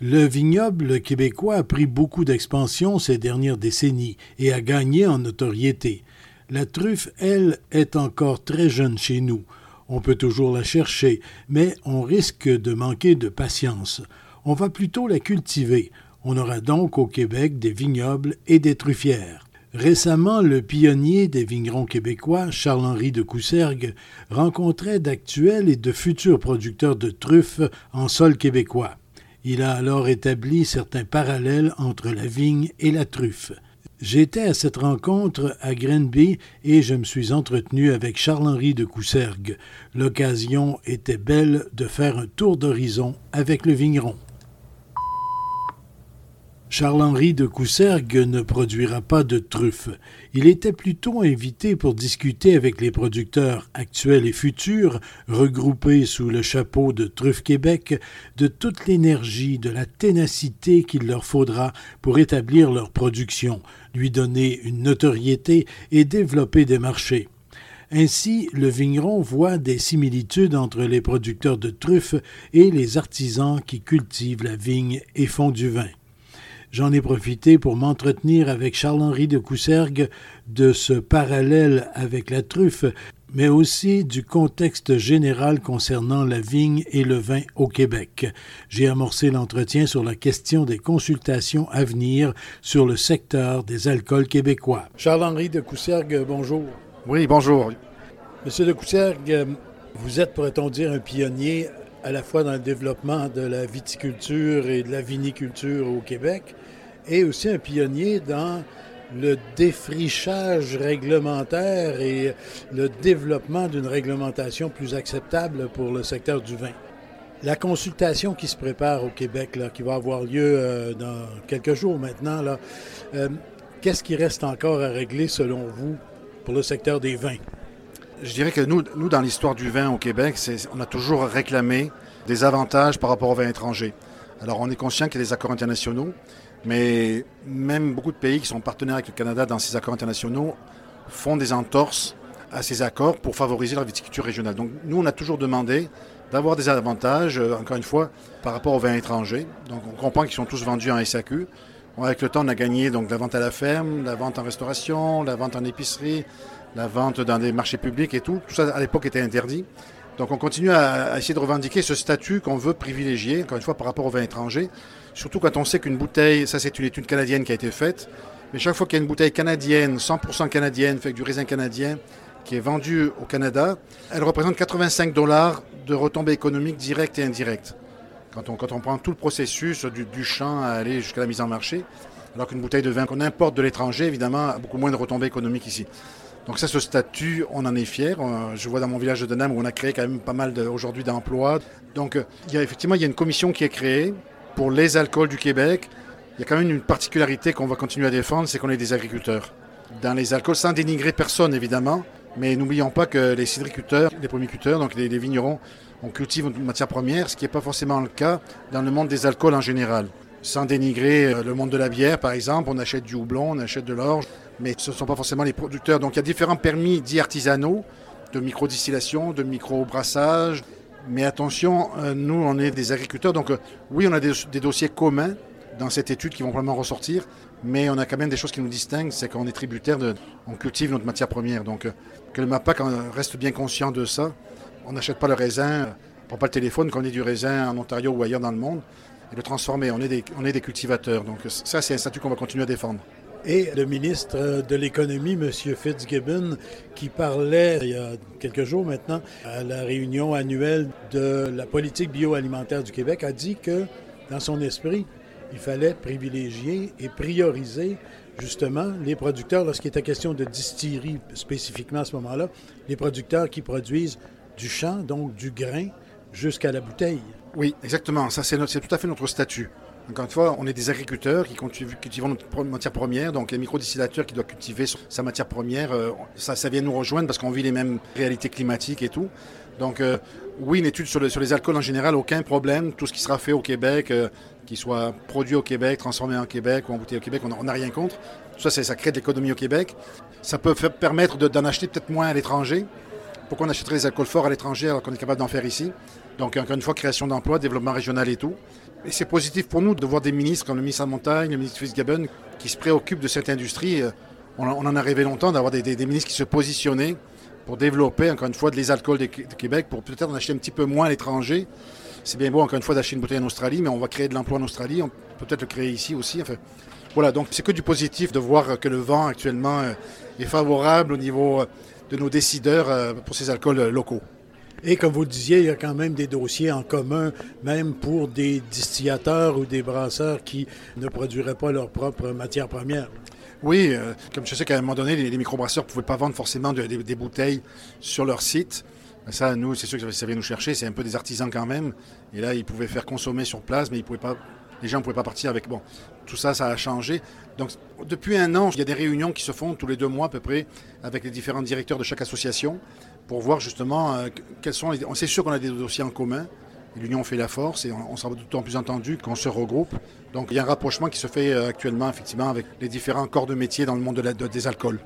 Le vignoble québécois a pris beaucoup d'expansion ces dernières décennies et a gagné en notoriété. La truffe, elle, est encore très jeune chez nous. On peut toujours la chercher, mais on risque de manquer de patience. On va plutôt la cultiver. On aura donc au Québec des vignobles et des truffières. Récemment, le pionnier des vignerons québécois, Charles-Henri de Coussergues, rencontrait d'actuels et de futurs producteurs de truffes en sol québécois. Il a alors établi certains parallèles entre la vigne et la truffe. J'étais à cette rencontre à Grenby et je me suis entretenu avec Charles-Henri de Coussergues. L'occasion était belle de faire un tour d'horizon avec le vigneron. Charles-Henri de Coussergues ne produira pas de truffes. Il était plutôt invité pour discuter avec les producteurs actuels et futurs, regroupés sous le chapeau de Truffe Québec, de toute l'énergie, de la ténacité qu'il leur faudra pour établir leur production, lui donner une notoriété et développer des marchés. Ainsi, le vigneron voit des similitudes entre les producteurs de truffes et les artisans qui cultivent la vigne et font du vin. J'en ai profité pour m'entretenir avec Charles-Henri de Coussergues de ce parallèle avec la truffe, mais aussi du contexte général concernant la vigne et le vin au Québec. J'ai amorcé l'entretien sur la question des consultations à venir sur le secteur des alcools québécois. Charles-Henri de Coussergues, bonjour. Oui, bonjour. Monsieur de Coussergues, vous êtes, pourrait-on dire, un pionnier à la fois dans le développement de la viticulture et de la viniculture au Québec, et aussi un pionnier dans le défrichage réglementaire et le développement d'une réglementation plus acceptable pour le secteur du vin. La consultation qui se prépare au Québec, là, qui va avoir lieu euh, dans quelques jours maintenant, là, euh, qu'est-ce qui reste encore à régler selon vous pour le secteur des vins? Je dirais que nous, dans l'histoire du vin au Québec, on a toujours réclamé des avantages par rapport aux vins étrangers. Alors on est conscient qu'il y a des accords internationaux, mais même beaucoup de pays qui sont partenaires avec le Canada dans ces accords internationaux font des entorses à ces accords pour favoriser la viticulture régionale. Donc nous, on a toujours demandé d'avoir des avantages, euh, encore une fois, par rapport aux vins étrangers. Donc on comprend qu'ils sont tous vendus en SAQ. avec le temps, on a gagné donc la vente à la ferme, la vente en restauration, la vente en épicerie, la vente dans des marchés publics et tout. Tout ça, à l'époque, était interdit. Donc on continue à, essayer de revendiquer ce statut qu'on veut privilégier, encore une fois, par rapport aux vins étrangers. Surtout quand on sait qu'une bouteille, ça c'est une étude canadienne qui a été faite, mais chaque fois qu'il y a une bouteille canadienne, 100% canadienne, fait avec du raisin canadien, qui est vendue au Canada, elle représente 85 dollars de retombées économiques directes et indirectes. Quand on, prend tout le processus du champ à aller jusqu'à la mise en marché, alors qu'une bouteille de vin qu'on importe de l'étranger, évidemment, a beaucoup moins de retombées économiques ici. Donc ça, ce statut, on en est fier. Euh, je vois dans mon village de Denham où on a créé quand même pas mal aujourd'hui d'emplois. Donc euh, il y a, effectivement, il y a une commission qui est créée pour les alcools du Québec. Il y a quand même une particularité qu'on va continuer à défendre, c'est qu'on est des agriculteurs. Dans les alcools, sans dénigrer personne évidemment, mais n'oublions pas que les cidriculteurs, les pomiculteurs, donc les, les vignerons, on cultive une matière première, ce qui n'est pas forcément le cas dans le monde des alcools en général. Sans dénigrer euh, le monde de la bière, par exemple, on achète du houblon, on achète de l'orge, mais ce ne sont pas forcément les producteurs. Donc il y a différents permis dits artisanaux, de micro-distillation, de micro-brassage. Mais attention, euh, nous, on est des agriculteurs, donc euh, oui, on a des, dossiers communs dans cette étude qui vont probablement ressortir, mais on a quand même des choses qui nous distinguent, c'est qu'on est tributaire. On cultive notre matière première. Donc que le MAPAC reste bien conscient de ça. On n'achète pas le raisin, on ne prend pas le téléphone quand on est du raisin en Ontario ou ailleurs dans le monde, et le transformer. On des, on est des cultivateurs. Donc ça, c'est un statut qu'on va continuer à défendre et le ministre de l'Économie, M. Fitzgibbon, qui parlait il y a quelques jours maintenant à la réunion annuelle de la politique bioalimentaire du Québec, a dit que dans son esprit, il fallait privilégier et prioriser justement les producteurs, lorsqu'il était question de distillerie spécifiquement à ce moment-là, les producteurs qui produisent du champ, donc du grain, jusqu'à la bouteille. Oui, exactement. Ça, c'est tout à fait notre statut. Encore une fois, on est des agriculteurs qui cultivent notre matière première, donc les microdistillateurs qui doivent cultiver sa matière première, euh, ça, vient nous rejoindre parce qu'on vit les mêmes réalités climatiques et tout. Donc euh, oui, une étude sur, les alcools en général, aucun problème. Tout ce qui sera fait au Québec, euh, qui soit produit au Québec, transformé en Québec ou embouteillé au Québec, on n'a rien contre. Tout ça, ça crée de l'économie au Québec. Ça peut permettre d'en acheter peut-être moins à l'étranger. Pourquoi on achèterait les alcools forts à l'étranger alors qu'on est capable d'en faire ici Donc encore une fois, création d'emplois, développement régional et tout. Et c'est positif pour nous de voir des ministres comme le ministre de la Montagne, le ministre Fitzgibbon, qui se préoccupent de cette industrie. Euh, on, en a rêvé longtemps d'avoir des, des ministres qui se positionnaient pour développer, encore une fois, les alcools de, Québec, pour peut-être en acheter un petit peu moins à l'étranger. C'est bien beau, encore une fois, d'acheter une bouteille en Australie, mais on va créer de l'emploi en Australie. On peut peut-être le créer ici aussi. Enfin, voilà, donc c'est que du positif de voir que le vent actuellement euh, est favorable au niveau euh, de nos décideurs euh, pour ces alcools locaux. Et comme vous le disiez, il y a quand même des dossiers en commun, même pour des distillateurs ou des brasseurs qui ne produiraient pas leur propre matière première. Oui, euh, comme je sais qu'à un moment donné, les, microbrasseurs ne pouvaient pas vendre forcément des bouteilles sur leur site. Ça, nous, c'est sûr que ça vient nous chercher. C'est un peu des artisans quand même. Et là, ils pouvaient faire consommer sur place, mais ils pouvaient pas, les gens ne pouvaient pas partir avec. Bon, tout ça, ça a changé. Donc, depuis un an, il y a des réunions qui se font tous les deux mois à peu près avec les différents directeurs de chaque association pour voir justement euh, quels sont les. On sait sûr qu'on a des dossiers en commun. L'union fait la force et on, sera d'autant plus entendu qu'on se regroupe. Donc il y a un rapprochement qui se fait euh, actuellement effectivement avec les différents corps de métier dans le monde des alcools.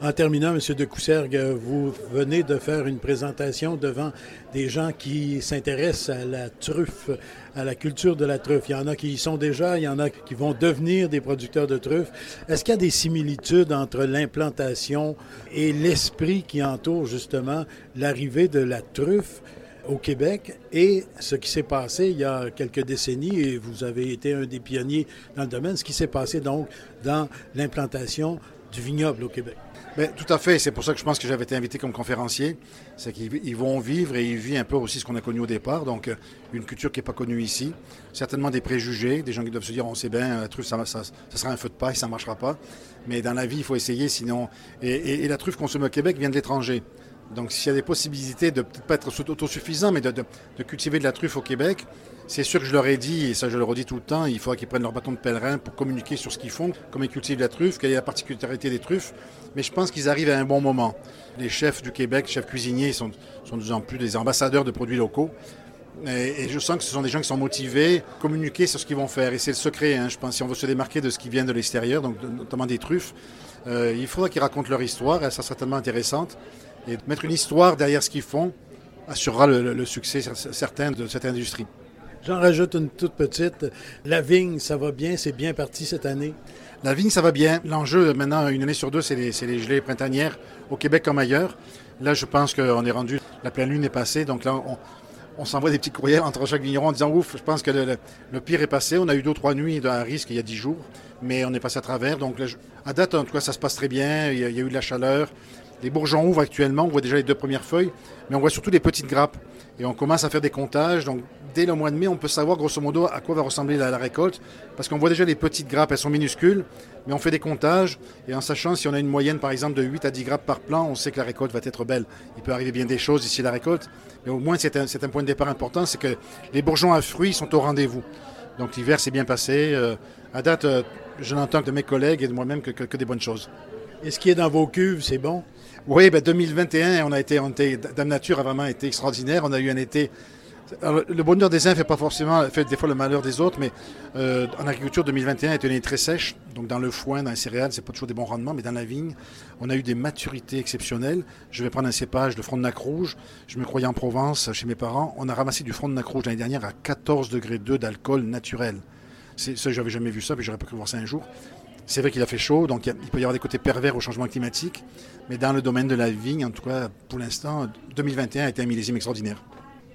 En terminant, M. de Coussergue, vous venez de faire une présentation devant des gens qui s'intéressent à la truffe, à la culture de la truffe. Il y en a qui y sont déjà, il y en a qui vont devenir des producteurs de truffes. Est-ce qu'il y a des similitudes entre l'implantation et l'esprit qui entoure justement l'arrivée de la truffe au Québec et ce qui s'est passé il y a quelques décennies, et vous avez été un des pionniers dans le domaine, ce qui s'est passé donc dans l'implantation du vignoble au Québec. Bien, tout à fait. C'est pour ça que je pense que j'avais été invité comme conférencier. C'est qu'ils vont vivre et ils vivent un peu aussi ce qu'on a connu au départ. Donc, euh, une culture qui n'est pas connue ici. Certainement des préjugés, des gens qui doivent se dire on sait bien, la truffe, ça, sera un feu de paille, ça ne marchera pas. Mais dans la vie, il faut essayer, sinon. Et, la truffe consommée au Québec vient de l'étranger. Donc, s'il y a des possibilités de peut-être pas être autosuffisant, mais de, cultiver de la truffe au Québec, c'est sûr que je leur ai dit, et ça je leur ai dit tout le temps, il faudra qu'ils prennent leur bâton de pèlerin pour communiquer sur ce qu'ils font, comment ils cultivent la truffe, quelle est la particularité des truffes. Mais je pense qu'ils arrivent à un bon moment. Les chefs du Québec, chefs cuisiniers, sont, sont de plus en plus des ambassadeurs de produits locaux. Et, je sens que ce sont des gens qui sont motivés, communiquer sur ce qu'ils vont faire. Et c'est le secret, hein, je pense, si on veut se démarquer de ce qui vient de l'extérieur, donc notamment des truffes, euh, il faudra qu'ils racontent leur histoire, elle sera certainement intéressante. Et mettre une histoire derrière ce qu'ils font assurera le, succès certain de cette industrie. J'en rajoute une toute petite. La vigne, ça va bien, c'est bien parti cette année. La vigne, ça va bien. L'enjeu, maintenant, une année sur deux, c'est les, les, gelées printanières au Québec comme ailleurs. Là, je pense qu'on est rendu, la pleine lune est passée, donc là, on, on s'envoie des petits courriels entre chaque vigneron en disant ouf, je pense que le, pire est passé. On a eu deux ou trois nuits d'un risque il y a dix jours, mais on est passé à travers. Donc à date, en tout cas, ça se passe très bien. Il y a, eu de la chaleur. Les bourgeons ouvrent actuellement. On voit déjà les deux premières feuilles, mais on voit surtout des petites grappes. Et on commence à faire des comptages. Donc dès le mois de mai, on peut savoir grosso modo à quoi va ressembler la, récolte, parce qu'on voit déjà les petites grappes. Elles sont minuscules, mais on fait des comptages. Et en sachant si on a une moyenne, par exemple, de 8 à 10 grappes par plant, on sait que la récolte va être belle. Il peut arriver bien des choses ici la récolte. Mais au moins, c'est un, point de départ important, c'est que les bourgeons à fruits sont au rendez-vous. Donc l'hiver s'est bien passé. Euh, à date, euh, je n'entends que de mes collègues et de moi-même que, des bonnes choses. Et ce qui est dans vos cuves, c'est bon? Oui, ben 2021, on a été, on Dame Nature a vraiment été extraordinaire. On a eu un été le bonheur des uns fait pas forcément fait des fois le malheur des autres, mais euh, en agriculture 2021 est une année très sèche. Donc dans le foin, dans les céréales, c'est pas toujours des bons rendements, mais dans la vigne, on a eu des maturités exceptionnelles. Je vais prendre un cépage de Frontenac rouge. Je me croyais en Provence chez mes parents. On a ramassé du Frontenac rouge l'année dernière à 14 degrés 2 d'alcool naturel. C'est ça, j'avais jamais vu ça, puis j'aurais pas cru voir ça un jour. C'est vrai qu'il a fait chaud, donc il peut y avoir des côtés pervers au changement climatique, mais dans le domaine de la vigne, en tout cas, pour l'instant, 2021 a été un millésime extraordinaire.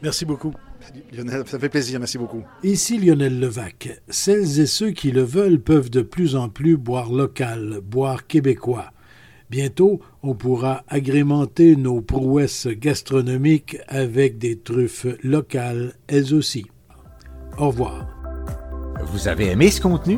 Merci beaucoup. Lionel, ça fait plaisir, merci beaucoup. Ici Lionel Levac. Celles et ceux qui le veulent peuvent de plus en plus boire local, boire québécois. Bientôt, on pourra agrémenter nos prouesses gastronomiques avec des truffes locales, elles aussi. Au revoir. Vous avez aimé ce contenu?